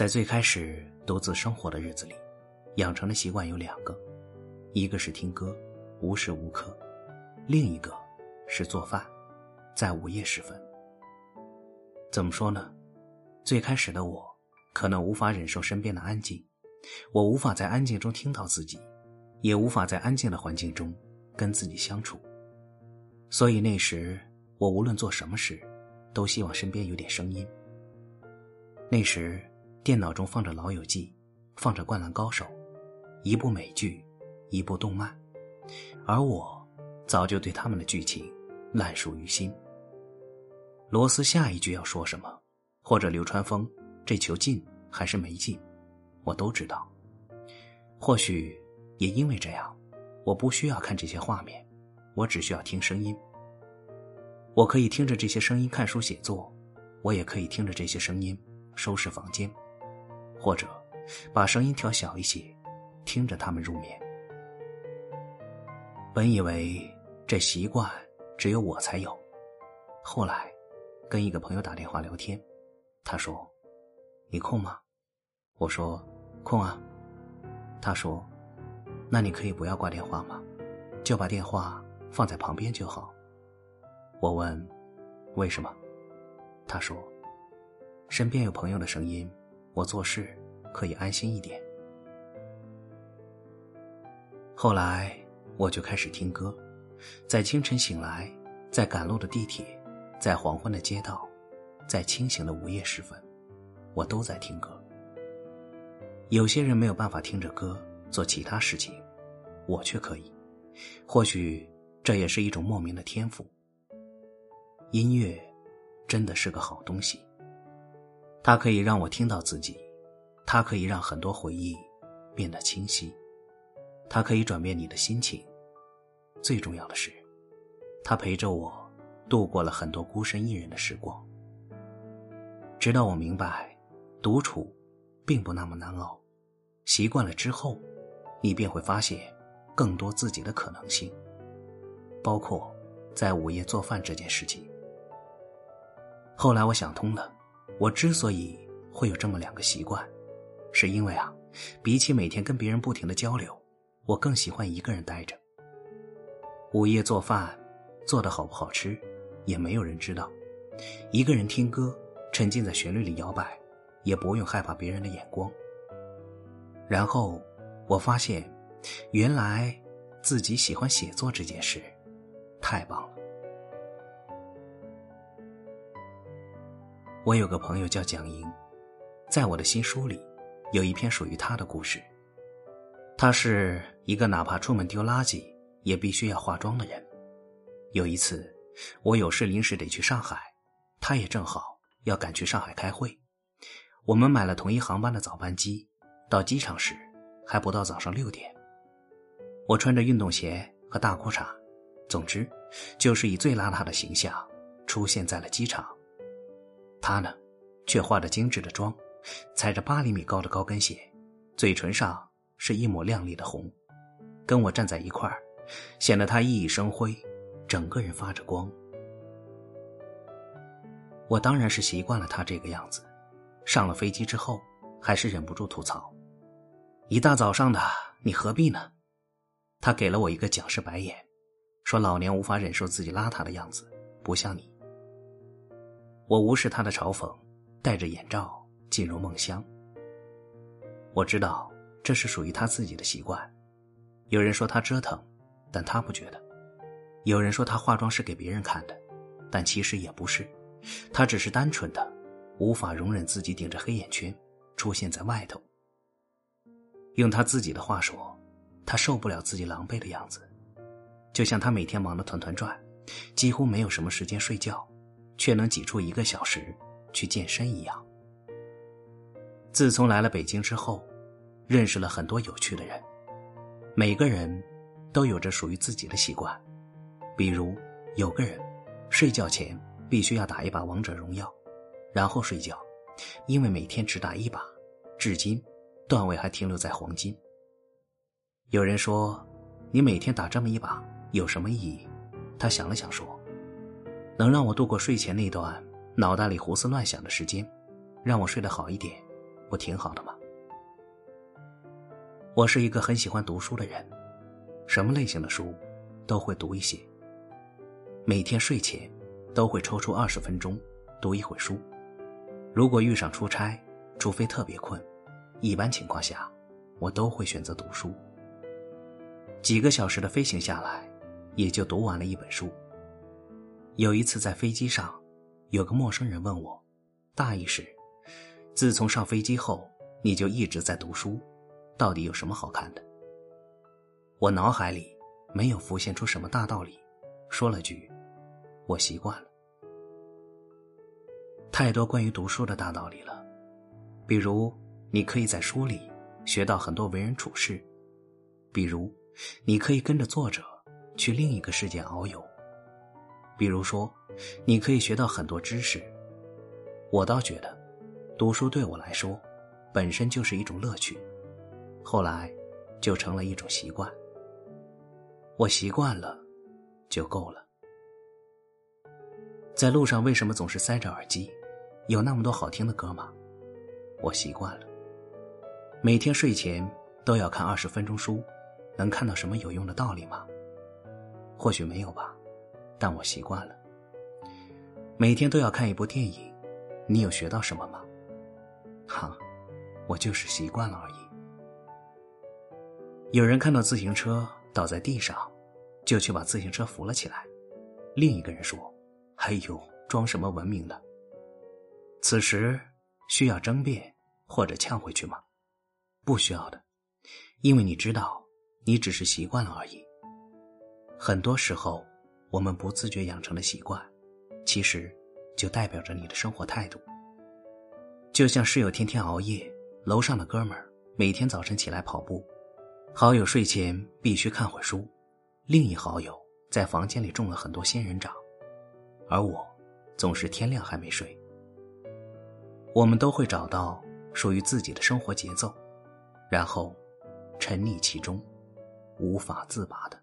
在最开始独自生活的日子里，养成的习惯有两个，一个是听歌，无时无刻；另一个是做饭，在午夜时分。怎么说呢？最开始的我，可能无法忍受身边的安静，我无法在安静中听到自己，也无法在安静的环境中跟自己相处。所以那时，我无论做什么事，都希望身边有点声音。那时。电脑中放着《老友记》，放着《灌篮高手》，一部美剧，一部动漫，而我早就对他们的剧情烂熟于心。罗斯下一句要说什么，或者流川枫这球进还是没进，我都知道。或许也因为这样，我不需要看这些画面，我只需要听声音。我可以听着这些声音看书写作，我也可以听着这些声音收拾房间。或者，把声音调小一些，听着他们入眠。本以为这习惯只有我才有，后来跟一个朋友打电话聊天，他说：“你空吗？”我说：“空啊。”他说：“那你可以不要挂电话吗？就把电话放在旁边就好。”我问：“为什么？”他说：“身边有朋友的声音。”我做事可以安心一点。后来我就开始听歌，在清晨醒来，在赶路的地铁，在黄昏的街道，在清醒的午夜时分，我都在听歌。有些人没有办法听着歌做其他事情，我却可以。或许这也是一种莫名的天赋。音乐真的是个好东西。它可以让我听到自己，它可以让很多回忆变得清晰，它可以转变你的心情。最重要的是，它陪着我度过了很多孤身一人的时光。直到我明白，独处并不那么难熬，习惯了之后，你便会发现更多自己的可能性，包括在午夜做饭这件事情。后来我想通了。我之所以会有这么两个习惯，是因为啊，比起每天跟别人不停的交流，我更喜欢一个人待着。午夜做饭，做的好不好吃，也没有人知道。一个人听歌，沉浸在旋律里摇摆，也不用害怕别人的眼光。然后我发现，原来自己喜欢写作这件事，太棒了。我有个朋友叫蒋莹，在我的新书里，有一篇属于她的故事。她是一个哪怕出门丢垃圾也必须要化妆的人。有一次，我有事临时得去上海，她也正好要赶去上海开会。我们买了同一航班的早班机，到机场时还不到早上六点。我穿着运动鞋和大裤衩，总之，就是以最邋遢的形象出现在了机场。她呢，却化着精致的妆，踩着八厘米高的高跟鞋，嘴唇上是一抹亮丽的红，跟我站在一块儿，显得她熠熠生辉，整个人发着光。我当然是习惯了他这个样子，上了飞机之后，还是忍不住吐槽：“一大早上的，你何必呢？”他给了我一个蒋氏白眼，说：“老娘无法忍受自己邋遢的样子，不像你。”我无视他的嘲讽，戴着眼罩进入梦乡。我知道这是属于他自己的习惯。有人说他折腾，但他不觉得；有人说他化妆是给别人看的，但其实也不是，他只是单纯的无法容忍自己顶着黑眼圈出现在外头。用他自己的话说，他受不了自己狼狈的样子，就像他每天忙得团团转，几乎没有什么时间睡觉。却能挤出一个小时去健身一样。自从来了北京之后，认识了很多有趣的人，每个人都有着属于自己的习惯。比如，有个人睡觉前必须要打一把王者荣耀，然后睡觉，因为每天只打一把，至今段位还停留在黄金。有人说：“你每天打这么一把有什么意义？”他想了想说。能让我度过睡前那段脑袋里胡思乱想的时间，让我睡得好一点，不挺好的吗？我是一个很喜欢读书的人，什么类型的书都会读一些。每天睡前都会抽出二十分钟读一会书。如果遇上出差，除非特别困，一般情况下我都会选择读书。几个小时的飞行下来，也就读完了一本书。有一次在飞机上，有个陌生人问我，大意是：自从上飞机后，你就一直在读书。到底有什么好看的？我脑海里没有浮现出什么大道理，说了句：“我习惯了。”太多关于读书的大道理了，比如你可以在书里学到很多为人处事，比如你可以跟着作者去另一个世界遨游，比如说你可以学到很多知识。我倒觉得，读书对我来说本身就是一种乐趣。后来，就成了一种习惯。我习惯了，就够了。在路上为什么总是塞着耳机？有那么多好听的歌吗？我习惯了。每天睡前都要看二十分钟书，能看到什么有用的道理吗？或许没有吧，但我习惯了。每天都要看一部电影，你有学到什么吗？哈，我就是习惯了而已。有人看到自行车倒在地上，就去把自行车扶了起来。另一个人说：“哎呦，装什么文明的？”此时需要争辩或者呛回去吗？不需要的，因为你知道，你只是习惯了而已。很多时候，我们不自觉养成的习惯，其实就代表着你的生活态度。就像室友天天熬夜，楼上的哥们儿每天早晨起来跑步。好友睡前必须看会书，另一好友在房间里种了很多仙人掌，而我总是天亮还没睡。我们都会找到属于自己的生活节奏，然后沉溺其中，无法自拔的。